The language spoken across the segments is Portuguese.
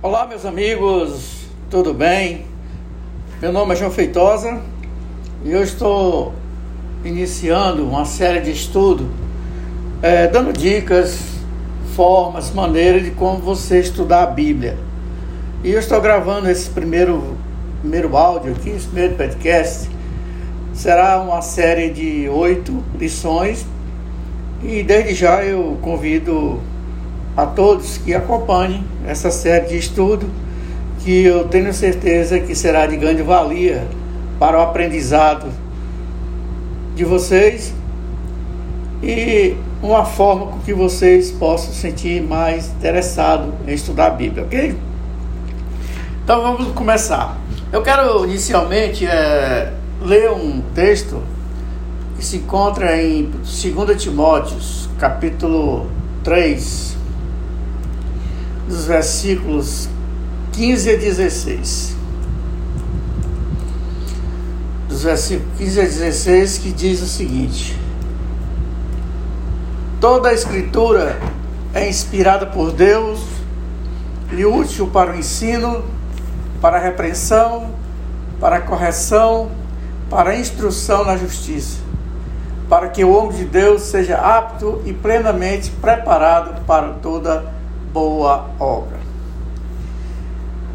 Olá, meus amigos, tudo bem? Meu nome é João Feitosa e eu estou iniciando uma série de estudo, é, dando dicas, formas, maneiras de como você estudar a Bíblia. E eu estou gravando esse primeiro, primeiro áudio aqui, esse primeiro podcast. Será uma série de oito lições e desde já eu convido a todos que acompanhem essa série de estudo, que eu tenho certeza que será de grande valia para o aprendizado de vocês e uma forma com que vocês possam sentir mais interessado em estudar a Bíblia, ok? Então vamos começar. Eu quero inicialmente é, ler um texto que se encontra em 2 Timóteos, capítulo 3, dos versículos 15 a 16. Dos versículos 15 a 16, que diz o seguinte: Toda a Escritura é inspirada por Deus e útil para o ensino, para a repreensão, para a correção, para a instrução na justiça, para que o homem de Deus seja apto e plenamente preparado para toda boa obra.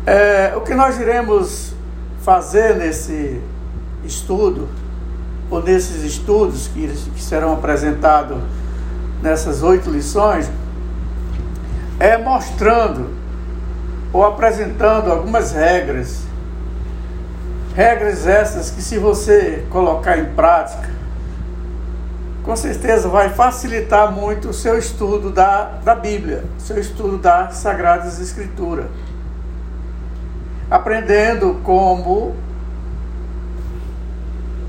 É, o que nós iremos fazer nesse estudo, ou nesses estudos que, que serão apresentados nessas oito lições, é mostrando ou apresentando algumas regras. Regras essas que, se você colocar em prática, com certeza vai facilitar muito o seu estudo da, da Bíblia, seu estudo das Sagradas Escrituras. Aprendendo como,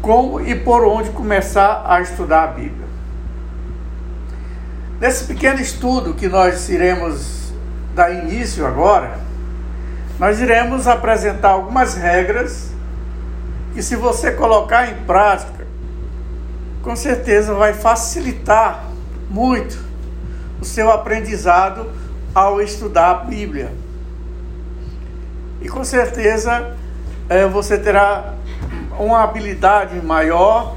como e por onde começar a estudar a Bíblia. Nesse pequeno estudo que nós iremos dar início agora, nós iremos apresentar algumas regras que, se você colocar em prática, com certeza vai facilitar muito o seu aprendizado ao estudar a Bíblia. E com certeza é, você terá uma habilidade maior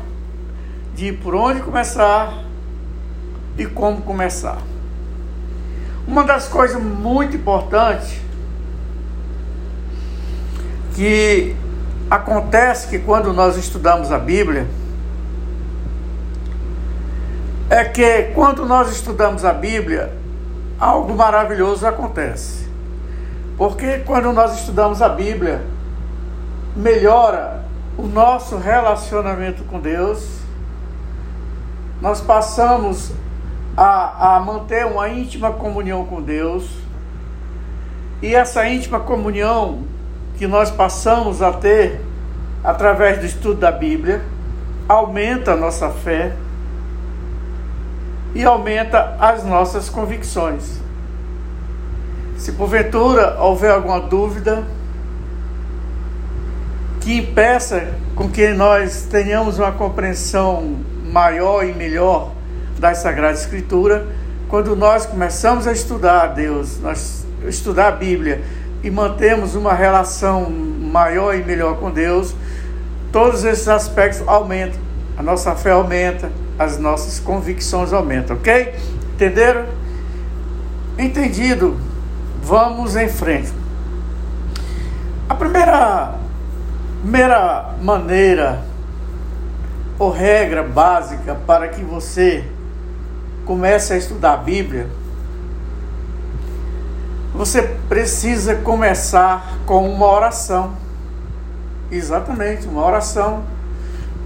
de por onde começar e como começar. Uma das coisas muito importantes que acontece que quando nós estudamos a Bíblia, é que quando nós estudamos a Bíblia, algo maravilhoso acontece. Porque quando nós estudamos a Bíblia, melhora o nosso relacionamento com Deus, nós passamos a, a manter uma íntima comunhão com Deus, e essa íntima comunhão que nós passamos a ter através do estudo da Bíblia aumenta a nossa fé e aumenta as nossas convicções. Se porventura houver alguma dúvida que impeça com que nós tenhamos uma compreensão maior e melhor das Sagradas Escrituras, quando nós começamos a estudar a Deus, nós estudar a Bíblia e mantemos uma relação maior e melhor com Deus, todos esses aspectos aumentam, a nossa fé aumenta, as nossas convicções aumentam, ok? Entenderam? Entendido? Vamos em frente. A primeira, primeira maneira ou regra básica para que você comece a estudar a Bíblia, você precisa começar com uma oração. Exatamente, uma oração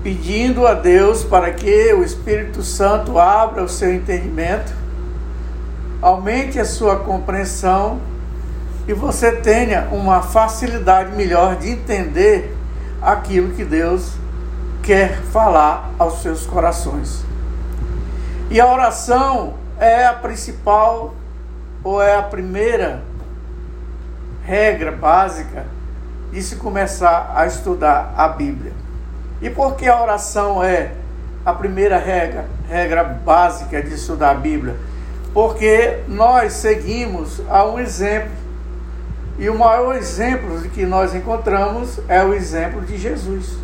pedindo a Deus para que o Espírito Santo abra o seu entendimento, aumente a sua compreensão e você tenha uma facilidade melhor de entender aquilo que Deus quer falar aos seus corações. E a oração é a principal ou é a primeira regra básica de se começar a estudar a Bíblia. E por que a oração é a primeira regra, regra básica de estudar a Bíblia? Porque nós seguimos a um exemplo E o maior exemplo que nós encontramos é o exemplo de Jesus.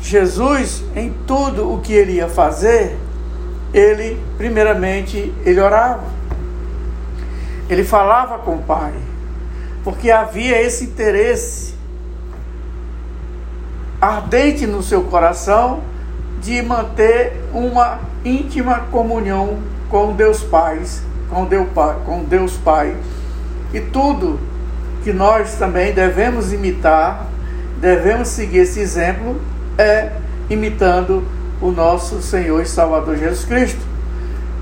Jesus, em tudo o que ele ia fazer, ele, primeiramente, ele orava. Ele falava com o Pai, porque havia esse interesse ardente no seu coração de manter uma íntima comunhão com Deus Pai, com Deus Pai, com Deus Pai. E tudo que nós também devemos imitar, devemos seguir esse exemplo é imitando o nosso Senhor e Salvador Jesus Cristo.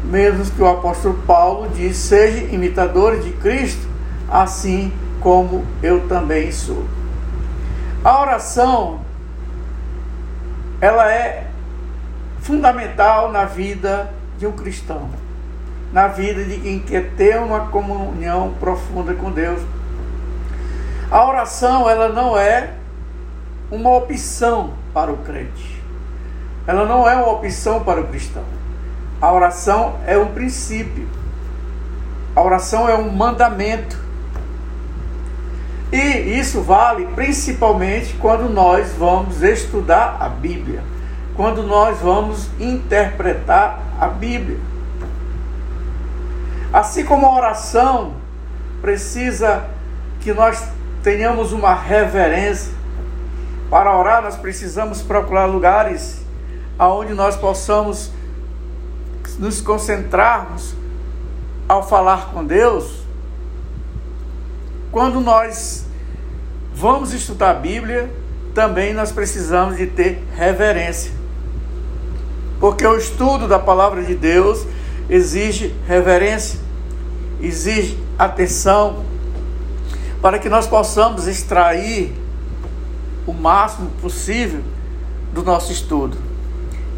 Mesmo que o apóstolo Paulo diz: "Seja imitadores de Cristo, assim como eu também sou". A oração ela é fundamental na vida de um cristão, na vida de quem quer ter uma comunhão profunda com Deus. A oração, ela não é uma opção para o crente. Ela não é uma opção para o cristão. A oração é um princípio. A oração é um mandamento. E isso vale principalmente quando nós vamos estudar a Bíblia, quando nós vamos interpretar a Bíblia. Assim como a oração precisa que nós tenhamos uma reverência. Para orar, nós precisamos procurar lugares aonde nós possamos nos concentrarmos ao falar com Deus quando nós vamos estudar a Bíblia, também nós precisamos de ter reverência. Porque o estudo da palavra de Deus exige reverência, exige atenção, para que nós possamos extrair o máximo possível do nosso estudo.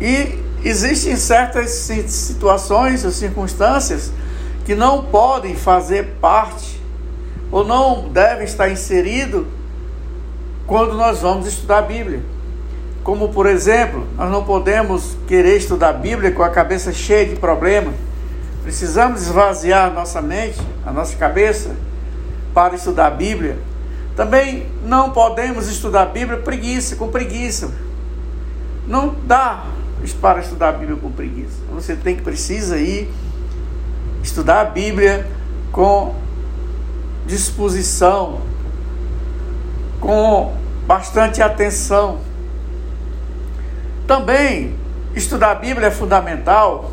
E existem certas situações ou circunstâncias que não podem fazer parte ou não deve estar inserido quando nós vamos estudar a Bíblia. Como, por exemplo, nós não podemos querer estudar a Bíblia com a cabeça cheia de problemas. Precisamos esvaziar nossa mente, a nossa cabeça, para estudar a Bíblia. Também não podemos estudar a Bíblia preguiça, com preguiça. Não dá para estudar a Bíblia com preguiça. Você tem que precisa ir estudar a Bíblia com disposição, com bastante atenção. Também estudar a Bíblia é fundamental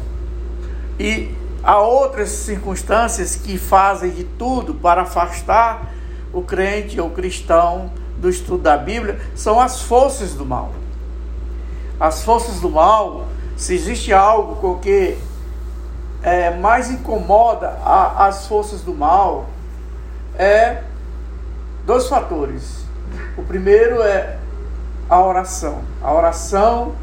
e há outras circunstâncias que fazem de tudo para afastar o crente ou cristão do estudo da Bíblia, são as forças do mal. As forças do mal, se existe algo com que é, mais incomoda a, as forças do mal, é dois fatores. O primeiro é a oração. A oração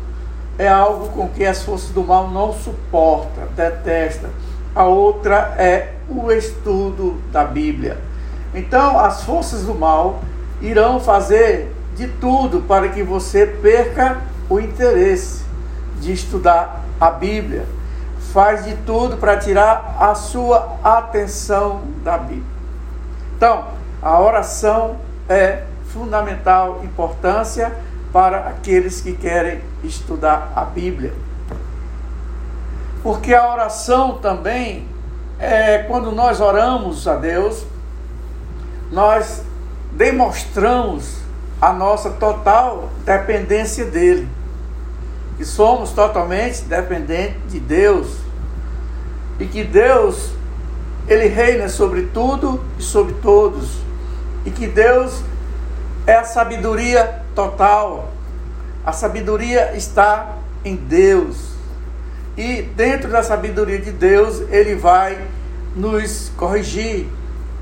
é algo com que as forças do mal não suportam, detestam. A outra é o estudo da Bíblia. Então, as forças do mal irão fazer de tudo para que você perca o interesse de estudar a Bíblia. Faz de tudo para tirar a sua atenção da Bíblia. Então, a oração é fundamental importância para aqueles que querem estudar a Bíblia. Porque a oração também é quando nós oramos a Deus, nós demonstramos a nossa total dependência dele. Que somos totalmente dependentes de Deus. E que Deus ele reina sobre tudo e sobre todos. E que Deus é a sabedoria total. A sabedoria está em Deus. E dentro da sabedoria de Deus, ele vai nos corrigir,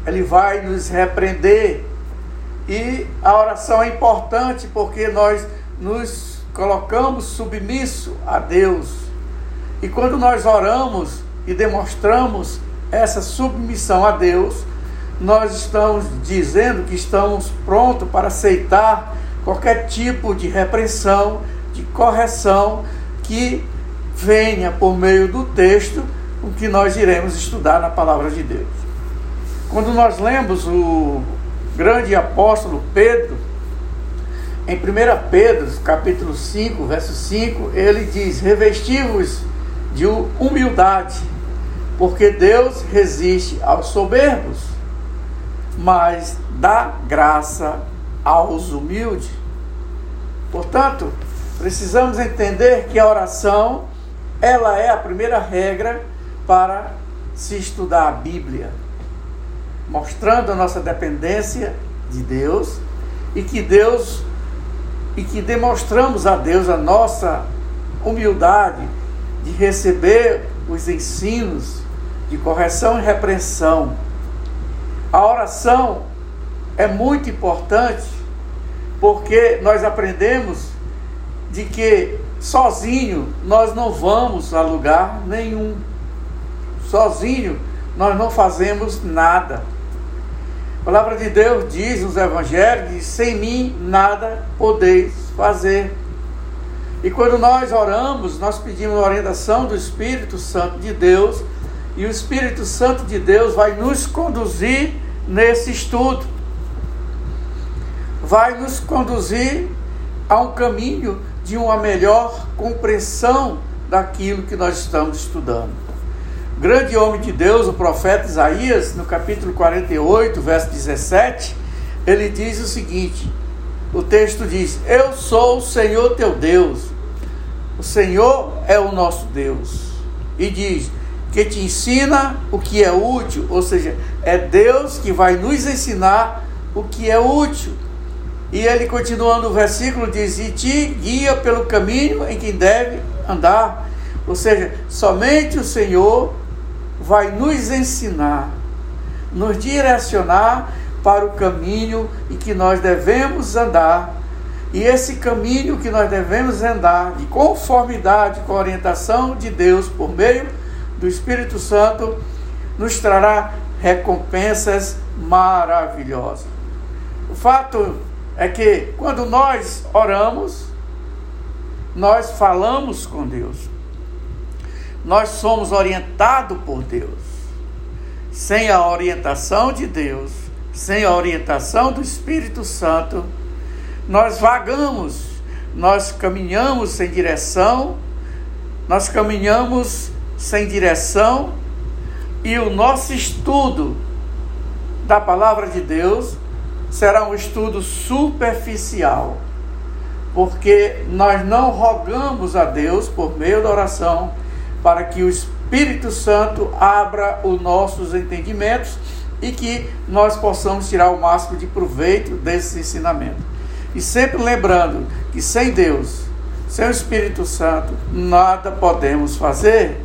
ele vai nos repreender. E a oração é importante porque nós nos colocamos submisso a Deus. E quando nós oramos e demonstramos essa submissão a Deus, nós estamos dizendo que estamos prontos para aceitar qualquer tipo de repressão, de correção que venha por meio do texto com que nós iremos estudar na palavra de Deus. Quando nós lemos o grande apóstolo Pedro, em 1 Pedro, capítulo 5, verso 5, ele diz: Revesti-vos de humildade, porque Deus resiste aos soberbos, mas dá graça aos humildes. Portanto, precisamos entender que a oração ela é a primeira regra para se estudar a Bíblia, mostrando a nossa dependência de Deus e que Deus e que demonstramos a Deus a nossa humildade de receber os ensinos de correção e repreensão. A oração é muito importante porque nós aprendemos de que sozinho nós não vamos a lugar nenhum. Sozinho nós não fazemos nada. A palavra de Deus diz nos evangelhos: sem mim nada podeis fazer. E quando nós oramos, nós pedimos a orientação do Espírito Santo de Deus, e o Espírito Santo de Deus vai nos conduzir nesse estudo. Vai nos conduzir a um caminho de uma melhor compreensão daquilo que nós estamos estudando grande homem de Deus, o profeta Isaías, no capítulo 48, verso 17, ele diz o seguinte: o texto diz: Eu sou o Senhor teu Deus, o Senhor é o nosso Deus. E diz: que te ensina o que é útil, ou seja, é Deus que vai nos ensinar o que é útil. E ele continuando o versículo diz: E te guia pelo caminho em que deve andar. Ou seja, somente o Senhor vai nos ensinar, nos direcionar para o caminho em que nós devemos andar. E esse caminho que nós devemos andar, de conformidade com a orientação de Deus por meio do Espírito Santo, nos trará recompensas maravilhosas. O fato é que quando nós oramos, nós falamos com Deus nós somos orientados por Deus. Sem a orientação de Deus, sem a orientação do Espírito Santo, nós vagamos, nós caminhamos sem direção, nós caminhamos sem direção e o nosso estudo da palavra de Deus será um estudo superficial, porque nós não rogamos a Deus por meio da oração para que o Espírito Santo abra os nossos entendimentos e que nós possamos tirar o máximo de proveito desse ensinamento. E sempre lembrando que sem Deus, sem o Espírito Santo, nada podemos fazer.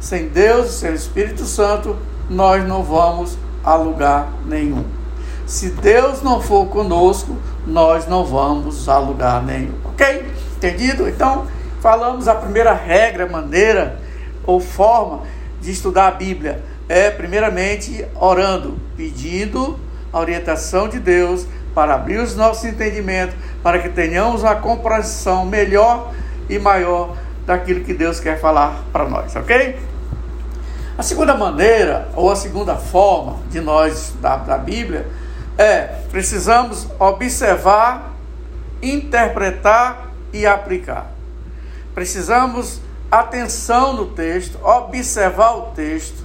Sem Deus, sem o Espírito Santo, nós não vamos a lugar nenhum. Se Deus não for conosco, nós não vamos a lugar nenhum. Ok? Entendido? Então, falamos a primeira regra, maneira ou forma de estudar a Bíblia é, primeiramente, orando, pedindo a orientação de Deus para abrir os nossos entendimentos, para que tenhamos uma compreensão melhor e maior daquilo que Deus quer falar para nós, ok? A segunda maneira, ou a segunda forma de nós estudar da Bíblia, é precisamos observar, interpretar e aplicar. Precisamos atenção no texto, observar o texto,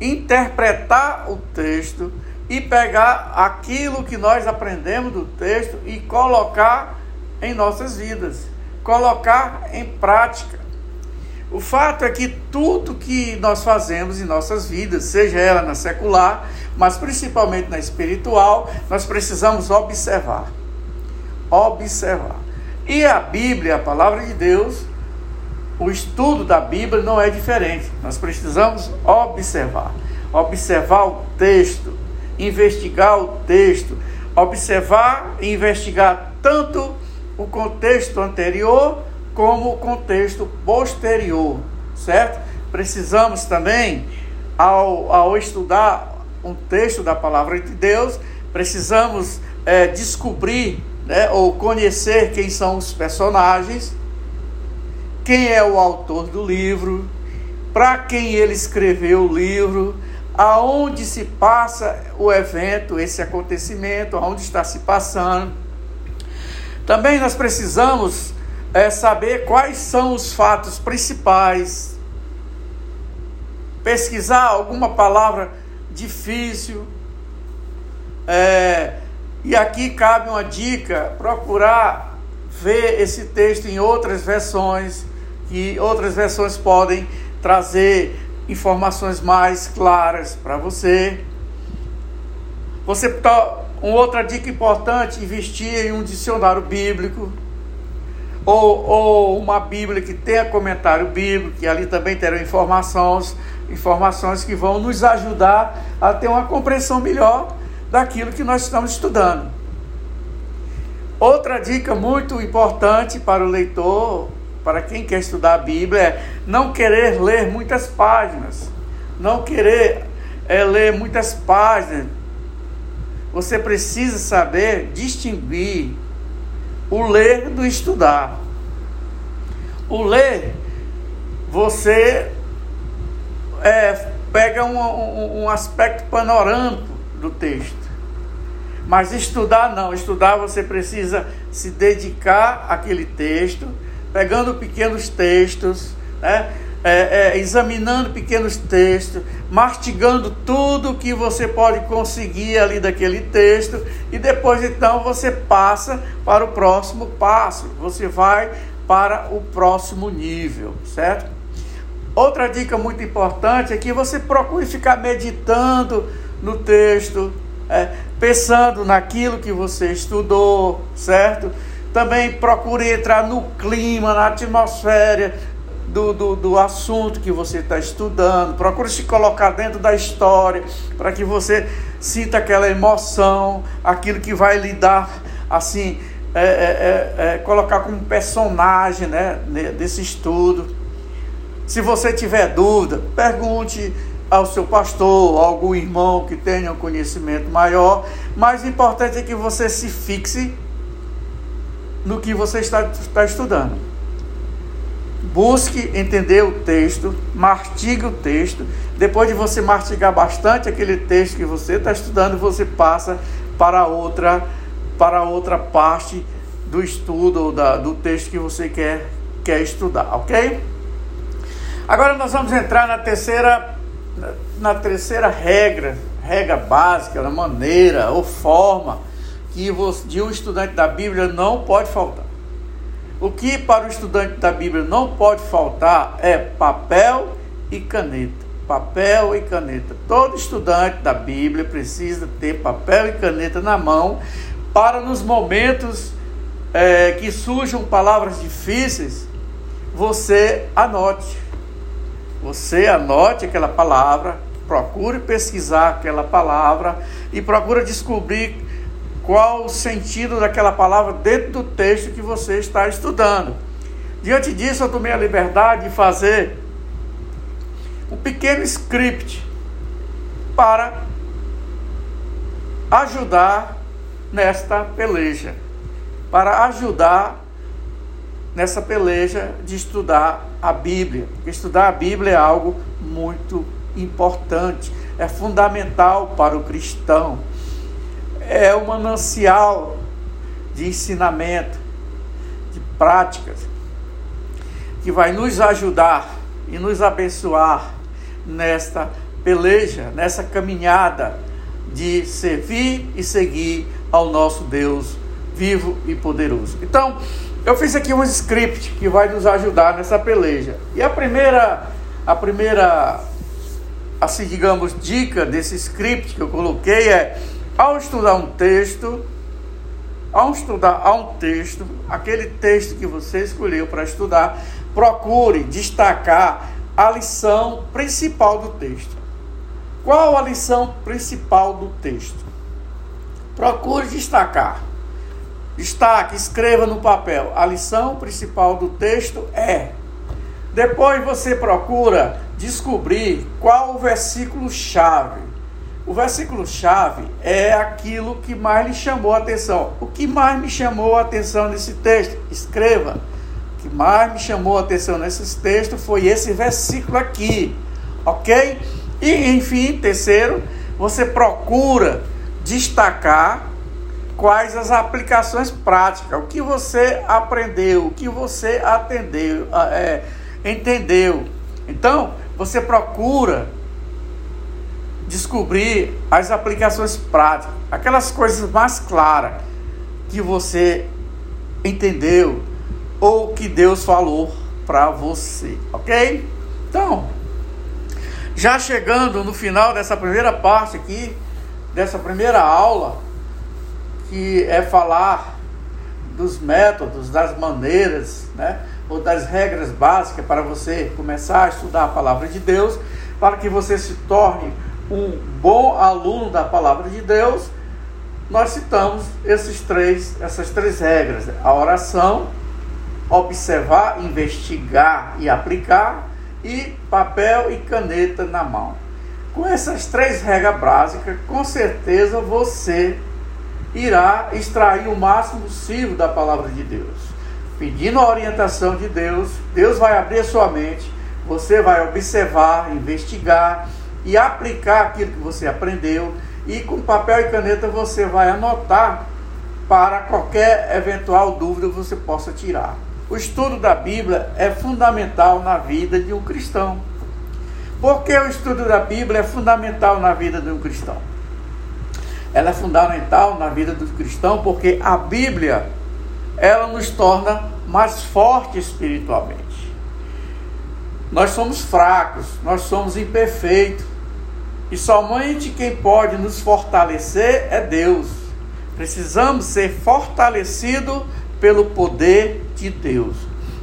interpretar o texto e pegar aquilo que nós aprendemos do texto e colocar em nossas vidas, colocar em prática. O fato é que tudo que nós fazemos em nossas vidas, seja ela na secular, mas principalmente na espiritual, nós precisamos observar. Observar. E a Bíblia, a palavra de Deus, o estudo da Bíblia não é diferente. Nós precisamos observar, observar o texto, investigar o texto, observar e investigar tanto o contexto anterior como contexto posterior, certo? Precisamos também, ao, ao estudar um texto da palavra de Deus, precisamos é, descobrir né, ou conhecer quem são os personagens quem é o autor do livro, para quem ele escreveu o livro, aonde se passa o evento, esse acontecimento, aonde está se passando. Também nós precisamos é, saber quais são os fatos principais, pesquisar alguma palavra difícil. É, e aqui cabe uma dica: procurar ver esse texto em outras versões, que outras versões podem trazer informações mais claras para você. Você uma outra dica importante, investir em um dicionário bíblico ou, ou uma Bíblia que tenha comentário bíblico, que ali também terão informações, informações que vão nos ajudar a ter uma compreensão melhor daquilo que nós estamos estudando. Outra dica muito importante para o leitor para quem quer estudar a Bíblia é não querer ler muitas páginas, não querer é, ler muitas páginas. Você precisa saber distinguir o ler do estudar. O ler, você é, pega um, um, um aspecto panorâmico do texto. Mas estudar não, estudar você precisa se dedicar àquele texto pegando pequenos textos, né? É, é, examinando pequenos textos, mastigando tudo que você pode conseguir ali daquele texto, e depois então você passa para o próximo passo, você vai para o próximo nível, certo? Outra dica muito importante é que você procure ficar meditando no texto, é, pensando naquilo que você estudou, certo? Também procure entrar no clima, na atmosfera do, do, do assunto que você está estudando. Procure se colocar dentro da história para que você sinta aquela emoção, aquilo que vai lhe dar, assim, é, é, é, é colocar como personagem né, desse estudo. Se você tiver dúvida, pergunte ao seu pastor, algum irmão que tenha um conhecimento maior. Mas o importante é que você se fixe no que você está, está estudando. Busque entender o texto, mastigue o texto. Depois de você mastigar bastante aquele texto que você está estudando, você passa para outra, para outra parte do estudo ou da, do texto que você quer, quer estudar, ok? Agora nós vamos entrar na terceira, na terceira regra, regra básica, na maneira ou forma que de um estudante da Bíblia não pode faltar. O que para o estudante da Bíblia não pode faltar é papel e caneta. Papel e caneta. Todo estudante da Bíblia precisa ter papel e caneta na mão para nos momentos é, que surjam palavras difíceis, você anote. Você anote aquela palavra, procure pesquisar aquela palavra e procure descobrir qual o sentido daquela palavra dentro do texto que você está estudando. Diante disso, eu tomei a liberdade de fazer um pequeno script para ajudar nesta peleja, para ajudar nessa peleja de estudar a Bíblia. Estudar a Bíblia é algo muito importante, é fundamental para o cristão é um manancial de ensinamento, de práticas, que vai nos ajudar e nos abençoar nesta peleja, nessa caminhada de servir e seguir ao nosso Deus vivo e poderoso. Então, eu fiz aqui um script que vai nos ajudar nessa peleja. E a primeira, a primeira, assim digamos, dica desse script que eu coloquei é ao estudar um texto, ao estudar a um texto, aquele texto que você escolheu para estudar, procure destacar a lição principal do texto. Qual a lição principal do texto? Procure destacar. Destaque, escreva no papel. A lição principal do texto é. Depois você procura descobrir qual o versículo chave o versículo chave é aquilo que mais lhe chamou a atenção. O que mais me chamou a atenção nesse texto? Escreva. O que mais me chamou a atenção nesse texto foi esse versículo aqui, ok? E, enfim, terceiro, você procura destacar quais as aplicações práticas, o que você aprendeu, o que você atendeu, é, entendeu. Então, você procura descobrir as aplicações práticas, aquelas coisas mais claras que você entendeu ou que Deus falou para você, ok? Então, já chegando no final dessa primeira parte aqui, dessa primeira aula, que é falar dos métodos, das maneiras, né? ou das regras básicas para você começar a estudar a palavra de Deus, para que você se torne um bom aluno da palavra de Deus, nós citamos esses três, essas três regras: a oração, observar, investigar e aplicar, e papel e caneta na mão. Com essas três regras básicas, com certeza você irá extrair o máximo possível da palavra de Deus. Pedindo a orientação de Deus, Deus vai abrir a sua mente, você vai observar, investigar e aplicar aquilo que você aprendeu, e com papel e caneta você vai anotar para qualquer eventual dúvida que você possa tirar. O estudo da Bíblia é fundamental na vida de um cristão. Por que o estudo da Bíblia é fundamental na vida de um cristão? Ela é fundamental na vida do cristão porque a Bíblia ela nos torna mais fortes espiritualmente. Nós somos fracos, nós somos imperfeitos. E somente quem pode nos fortalecer é Deus. Precisamos ser fortalecidos pelo poder de Deus.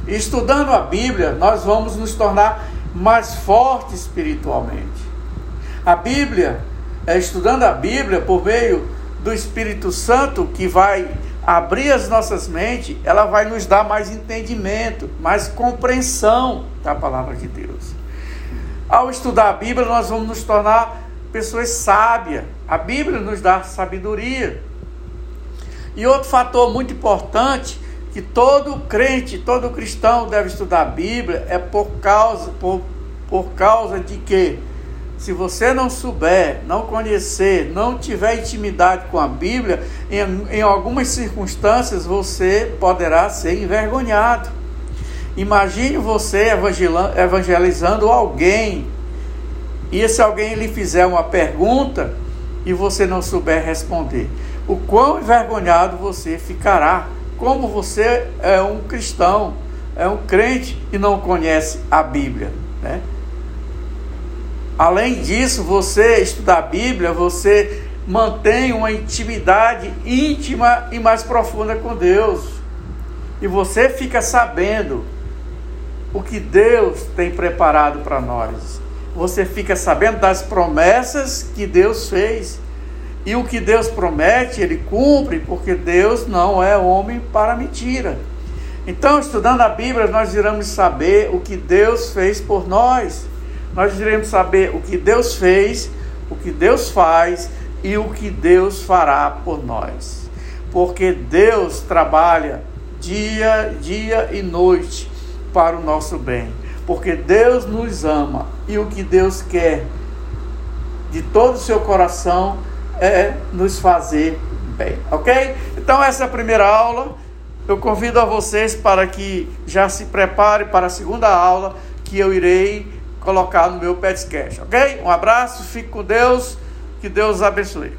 E estudando a Bíblia, nós vamos nos tornar mais fortes espiritualmente. A Bíblia, é estudando a Bíblia por meio do Espírito Santo que vai abrir as nossas mentes, ela vai nos dar mais entendimento, mais compreensão da palavra de Deus. Ao estudar a Bíblia, nós vamos nos tornar pessoas sábias. A Bíblia nos dá sabedoria. E outro fator muito importante que todo crente, todo cristão deve estudar a Bíblia é por causa, por, por causa de que se você não souber, não conhecer, não tiver intimidade com a Bíblia, em, em algumas circunstâncias você poderá ser envergonhado. Imagine você evangelizando alguém e se alguém lhe fizer uma pergunta e você não souber responder, o quão envergonhado você ficará como você é um cristão, é um crente e não conhece a Bíblia, né? Além disso, você estudar a Bíblia, você mantém uma intimidade íntima e mais profunda com Deus. E você fica sabendo o que Deus tem preparado para nós. Você fica sabendo das promessas que Deus fez e o que Deus promete, ele cumpre, porque Deus não é homem para mentira. Então, estudando a Bíblia, nós iremos saber o que Deus fez por nós. Nós iremos saber o que Deus fez, o que Deus faz e o que Deus fará por nós. Porque Deus trabalha dia, dia e noite para o nosso bem. Porque Deus nos ama e o que Deus quer de todo o seu coração é nos fazer bem, ok? Então, essa é a primeira aula. Eu convido a vocês para que já se prepare para a segunda aula que eu irei colocar no meu podcast, ok? Um abraço, fique com Deus, que Deus abençoe.